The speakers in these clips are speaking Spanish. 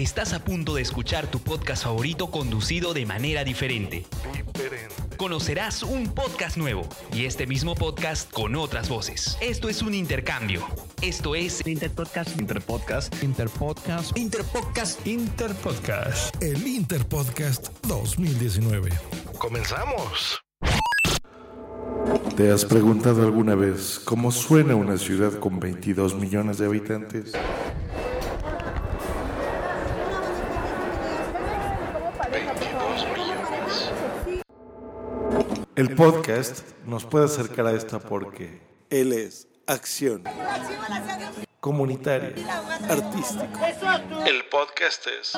Estás a punto de escuchar tu podcast favorito conducido de manera diferente. Conocerás un podcast nuevo y este mismo podcast con otras voces. Esto es un intercambio. Esto es Interpodcast. Interpodcast. Interpodcast. Interpodcast. Interpodcast. El Interpodcast 2019. ¡Comenzamos! ¿Te has preguntado alguna vez cómo suena una ciudad con 22 millones de habitantes? El podcast nos puede acercar a esta porque él es acción comunitaria, artístico. El podcast es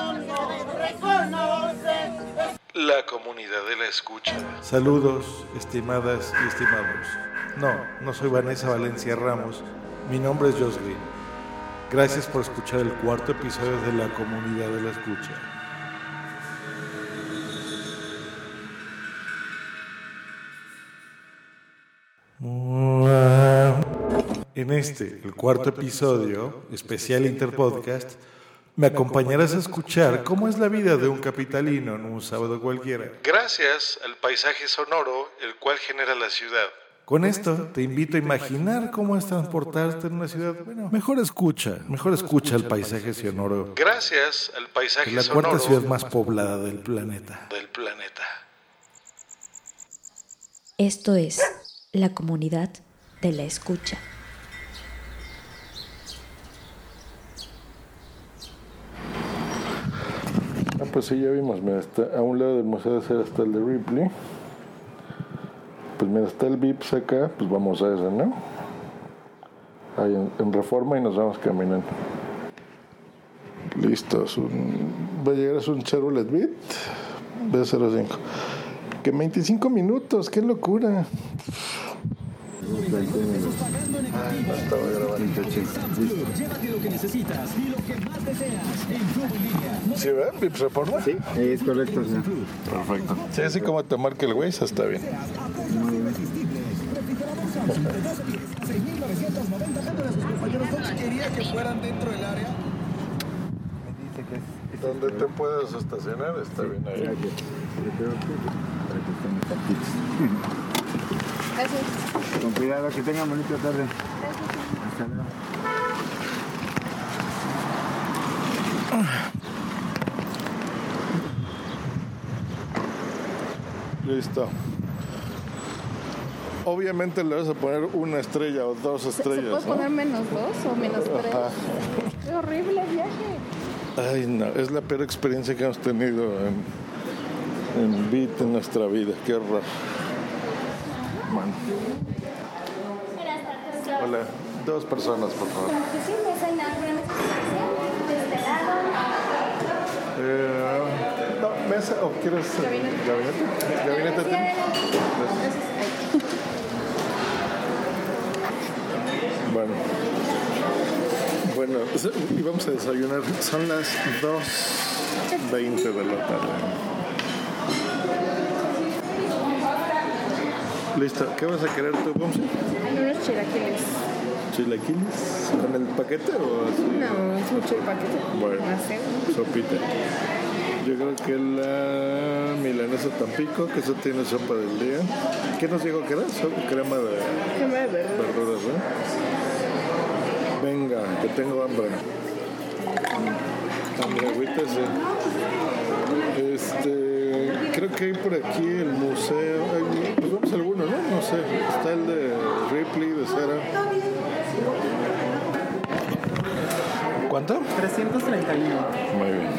la comunidad de la escucha. Saludos, estimadas y estimados. No, no soy Vanessa Valencia Ramos. Mi nombre es Josh Green. Gracias por escuchar el cuarto episodio de la comunidad de la escucha. En este, el cuarto episodio, especial Interpodcast, me acompañarás a escuchar cómo es la vida de un capitalino en un sábado cualquiera. Gracias al paisaje sonoro, el cual genera la ciudad. Con esto te invito a imaginar cómo es transportarte en una ciudad. Bueno, mejor escucha, mejor escucha el paisaje sonoro. Gracias al paisaje La sonoro cuarta ciudad más poblada del planeta. del planeta. Esto es la comunidad de la escucha. Pues sí, ya vimos, mira, está a un lado del Museo de Cera está el de Ripley. Pues mira, está el Vips acá, pues vamos a ese, ¿no? Ahí en, Reforma y nos vamos caminando. Listo, es un- va a llegar es un Chevrolet Beat B05. Que 25 minutos, qué locura. Estaba grabando. ¿Sí ve? ¿Vips Reforma? Sí. Es correcto, señor. Perfecto. Sí, así como te marca el Waze, está bien. Donde te puedas estacionar, está bien ahí. Gracias. Con cuidado, que tengan bonita tarde. Hasta luego. Listo. Obviamente le vas a poner una estrella o dos ¿Se estrellas. puede ¿no? poner menos dos o menos tres? Ajá. Qué horrible viaje. Ay, no, es la peor experiencia que hemos tenido en, en Beat en nuestra vida. Qué horror. Hola, dos personas, por favor. Eh, no, mesa o quieres gabinete? Gabinete. Gracias. Bueno. Bueno, y vamos a desayunar. Son las 2.20 de la tarde. Listo. ¿Qué vas a querer tú, Pomsi? Unos chilaquiles. ¿Chilaquiles? ¿Con el paquete o así? No, es mucho el paquete. Bueno. Sopita. Yo creo que la milanesa Tampico, que eso tiene sopa del día. ¿Qué nos dijo que era? Crema de Crema de verduras. verduras, ¿no? Venga, que tengo hambre. Hambre, agüita, sí. Este, creo que hay por aquí el museo. ay, Pues vamos a alguno, ¿no? No sé. Está el de Ripley, de cera. ¿Cuánto? 331. Muy bien.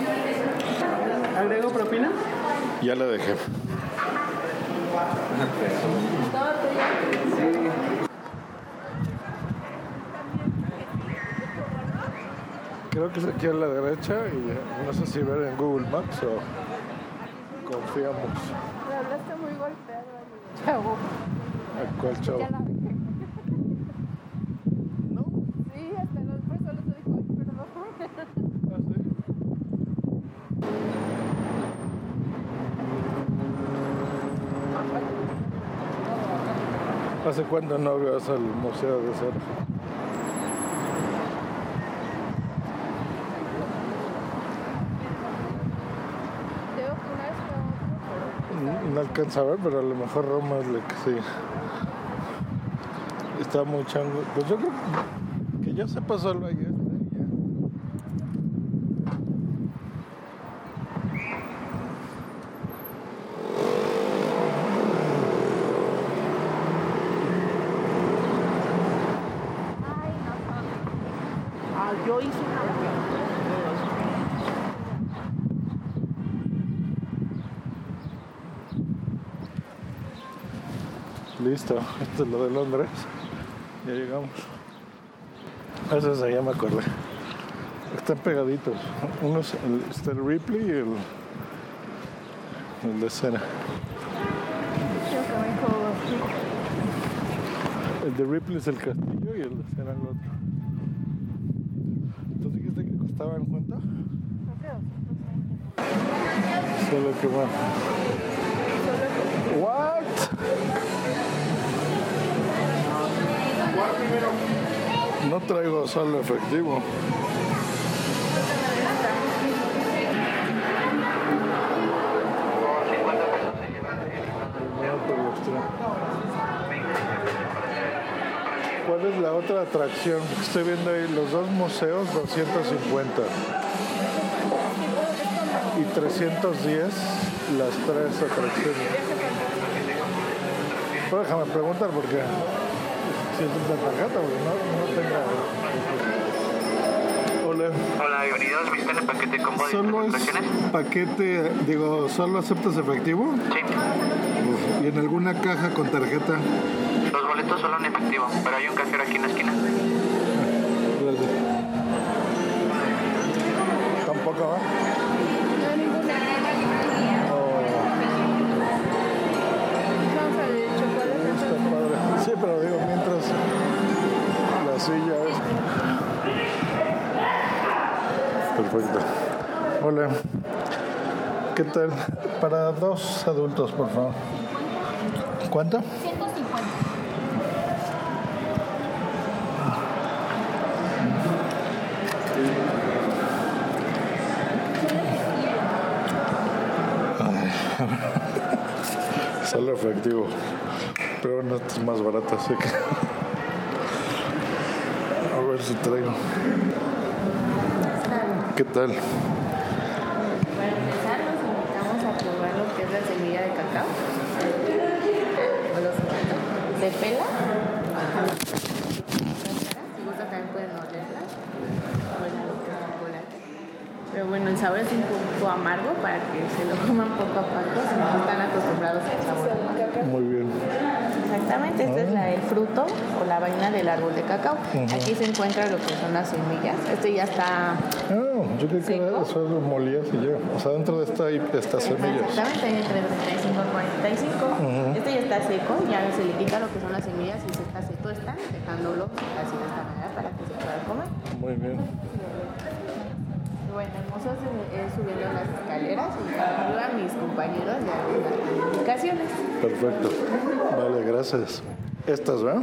¿Agrego propina? Ya la dejé. Creo que es aquí a la derecha y no sé si ver en Google Maps o confiamos. Me hablaste muy golpeado. Chavo. ¿A cuál chavo? Ya la dejé. ¿No? Sí, hasta los solo te dijo, "Ay, perdón. ¿Ah, sí? ¿Hace cuánto no vas al Museo de Cera? Alcanza a ver, pero a lo mejor Roma es la que sí. Está muy chango. Pues yo creo que ya se pasó el valle este. ya. Ah, yo hice una. Listo, esto es lo de Londres. Ya llegamos. Eso es allá me acordé. Están pegaditos. Uno es el, está el Ripley y el, el de Cena. El de Ripley es el castillo y el de Cena el otro. ¿Tú dijiste que costaban cuánto? Solo que más. What? No traigo saldo efectivo. Por. ¿Cuál es la otra atracción? Estoy viendo ahí los dos museos, 250. Y 310 las tres atracciones. Déjame preguntar porque si es una tarjeta, porque no, no tengo. Hola. Hola, bienvenidos. ¿Visitan el paquete combo de ¿Solo es paquete, digo, solo aceptas efectivo? Sí. ¿Y en alguna caja con tarjeta? Los boletos solo en efectivo, pero hay un cajero aquí en la esquina. Gracias. Tampoco va. Pero digo, mientras la silla es. Perfecto. Hola. ¿Qué tal? Para dos adultos, por favor. ¿Cuánto? 150. Solo efectivo. Pero esto es más barato, así que. A ver si traigo. ¿Qué tal? Para empezar, los invitamos a probar lo que es la semilla de cacao. Se pela. Si gusta también pueden olerla. Pero bueno, el sabor es un poco amargo para que se lo coman poco a poco si no están acostumbrados al sabor. Muy bien. Exactamente, este es la- el fruto o la vaina del árbol de cacao. Aquí se encuentra lo que son las semillas. Este ya está Ah, yo creo que eso lo molías y ya. O sea, dentro de esta hay estas semillas. Exactamente, hay entre 35 y 45. Este ya está seco, ya se le quita lo que son las semillas y se está seco, están dejándolo así de esta manera para que se pueda comer. Muy bien. Bueno, hermoso es subiendo las escaleras y ayuda a mis compañeros de algunas indicaciones. Perfecto. Vale, gracias. Estas, ¿verdad?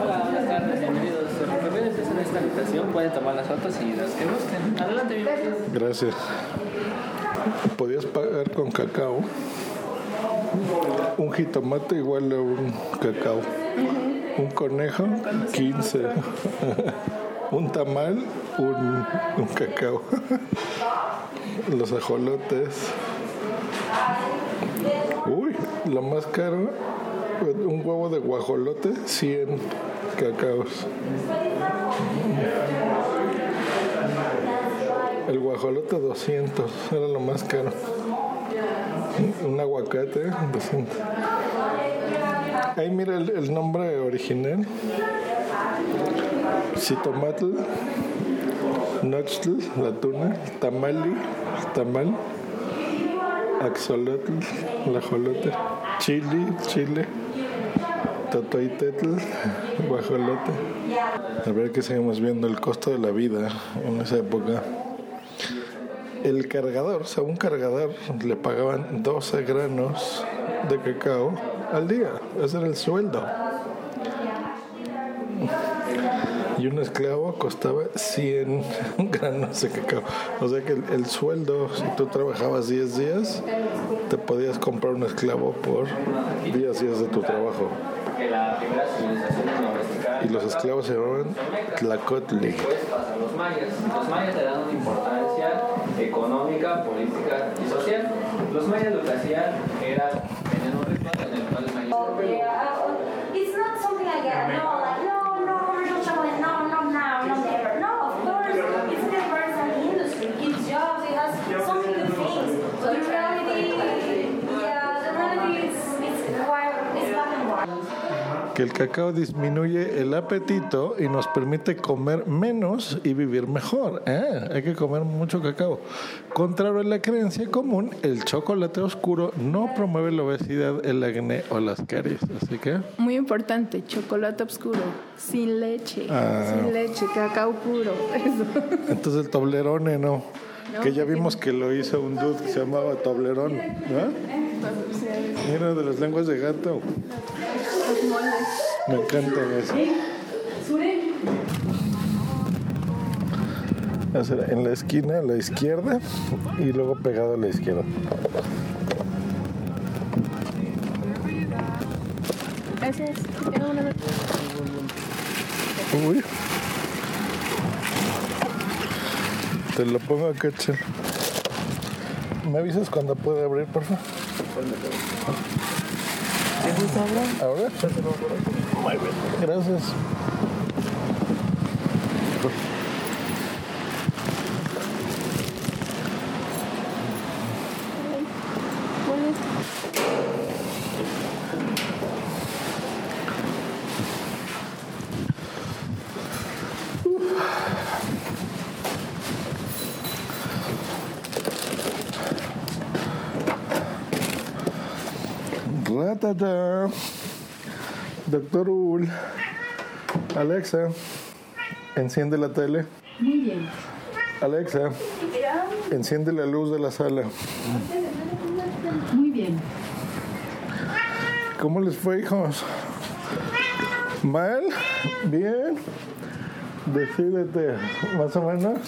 Hola, buenas tardes, bienvenidos. Bienvenidos en esta habitación, pueden tomar las fotos y las que gusten. Adelante, bienvenidos. Gracias. Podías pagar con cacao. Un jitomate igual a un cacao. Un conejo, 15. Un tamal, un, un cacao. Los ajolotes. Uy, lo más caro, un huevo de guajolote, 100 cacaos. El guajolote 200, era lo más caro. Un aguacate 200. Ahí mira el, el nombre original. Citomatl, Nochtl, la tuna, Tamali, tamal, Axolotl, el ajolote, Chili, chile, Totoitetl, guajolote. A ver que seguimos viendo el costo de la vida en esa época. El cargador, o sea, un cargador le pagaban 12 granos de cacao al día. Ese era el sueldo. Y un esclavo costaba 100 granos de cacao. O sea que el, el sueldo, si tú trabajabas 10 días, te podías comprar un esclavo por 10 días de tu trabajo. Y los esclavos se llamaban Tlacotli. Después pasan los mayas. Los mayas le dan una importancia económica, política y social. Los mayas lo que hacían era tener un ritual en el cual el mayor Que el cacao disminuye el apetito y nos permite comer menos y vivir mejor. ¿eh? Hay que comer mucho cacao. Contrario a la creencia común, el chocolate oscuro no promueve la obesidad, el acné o las caries. Así que Muy importante, chocolate oscuro, sin leche, Ah. sin leche, cacao puro. Eso. Entonces el toblerone no. No, que ya vimos que lo hizo un dude que se llamaba Toblerón. ¿no? Mira, de las lenguas de gato. Me encanta eso. Hacer en la esquina a la izquierda y luego pegado a la izquierda. Uy. Te lo pongo acá, Chel. ¿Me avisas cuando pueda abrir, por favor? ¿Ahora? Muy bien, gracias. Doctor Ul. Alexa, enciende la tele. Muy bien. Alexa, enciende la luz de la sala. Muy bien. ¿Cómo les fue, hijos? ¿Mal? ¿Bien? Decídete, más o menos.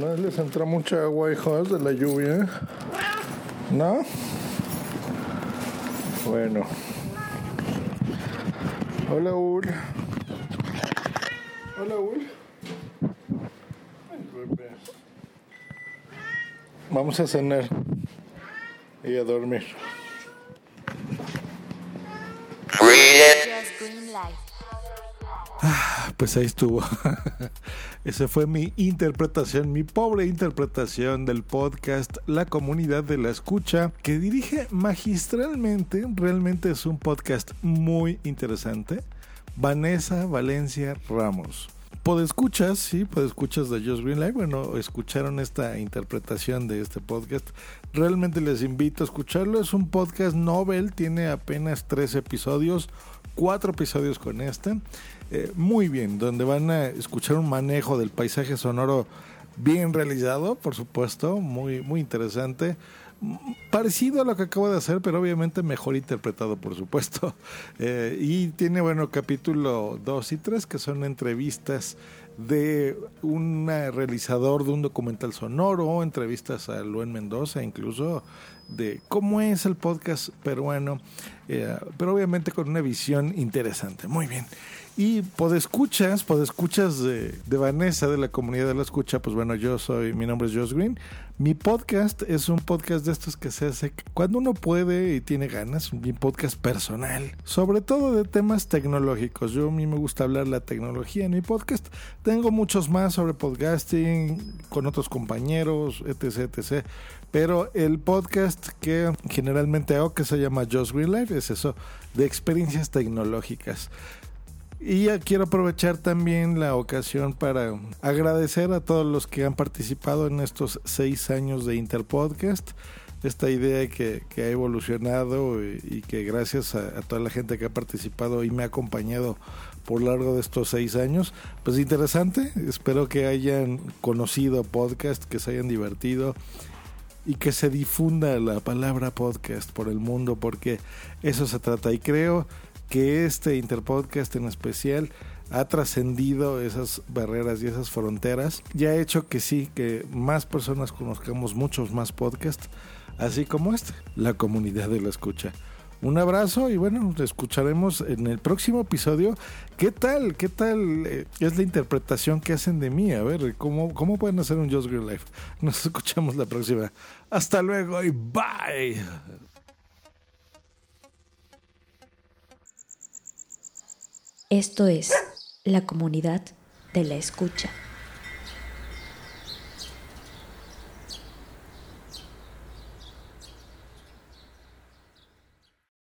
¿No les entra mucha agua, hijos, de la lluvia? ¿No? Bueno. Hola, Ul. Hola, Ul. Vamos a cenar y a dormir. Pues ahí estuvo. Esa fue mi interpretación, mi pobre interpretación del podcast La Comunidad de la Escucha, que dirige magistralmente. Realmente es un podcast muy interesante. Vanessa Valencia Ramos. Podescuchas, sí, podescuchas de Just Green Live. Bueno, escucharon esta interpretación de este podcast. Realmente les invito a escucharlo. Es un podcast novel, tiene apenas tres episodios, cuatro episodios con este. Eh, muy bien, donde van a escuchar un manejo del paisaje sonoro bien realizado, por supuesto, muy, muy interesante. Parecido a lo que acabo de hacer, pero obviamente mejor interpretado, por supuesto. Eh, y tiene, bueno, capítulo 2 y 3, que son entrevistas de un realizador de un documental sonoro, entrevistas a Luen Mendoza, incluso de cómo es el podcast peruano, eh, pero obviamente con una visión interesante. Muy bien. Y podescuchas, podescuchas de, de Vanessa, de la comunidad de la escucha, pues bueno, yo soy, mi nombre es Josh Green. Mi podcast es un podcast de estos que se hace cuando uno puede y tiene ganas, mi podcast personal, sobre todo de temas tecnológicos. Yo a mí me gusta hablar la tecnología en mi podcast. Tengo muchos más sobre podcasting con otros compañeros, etc, etc. Pero el podcast que generalmente hago, que se llama Josh Green Life, es eso, de experiencias tecnológicas. Y ya quiero aprovechar también la ocasión para agradecer a todos los que han participado en estos seis años de Interpodcast. Esta idea que, que ha evolucionado y, y que gracias a, a, toda la gente que ha participado y me ha acompañado por largo de estos seis años, pues interesante. Espero que hayan conocido podcast, que se hayan divertido y que se difunda la palabra podcast por el mundo, porque eso se trata. Y creo que este Interpodcast en especial ha trascendido esas barreras y esas fronteras y ha hecho que sí, que más personas conozcamos muchos más podcasts, así como este, la comunidad de la escucha. Un abrazo y bueno, nos escucharemos en el próximo episodio. ¿Qué tal? ¿Qué tal eh, es la interpretación que hacen de mí? A ver, ¿cómo, cómo pueden hacer un Just Green Life? Nos escuchamos la próxima. Hasta luego y bye. Esto es la comunidad de la escucha.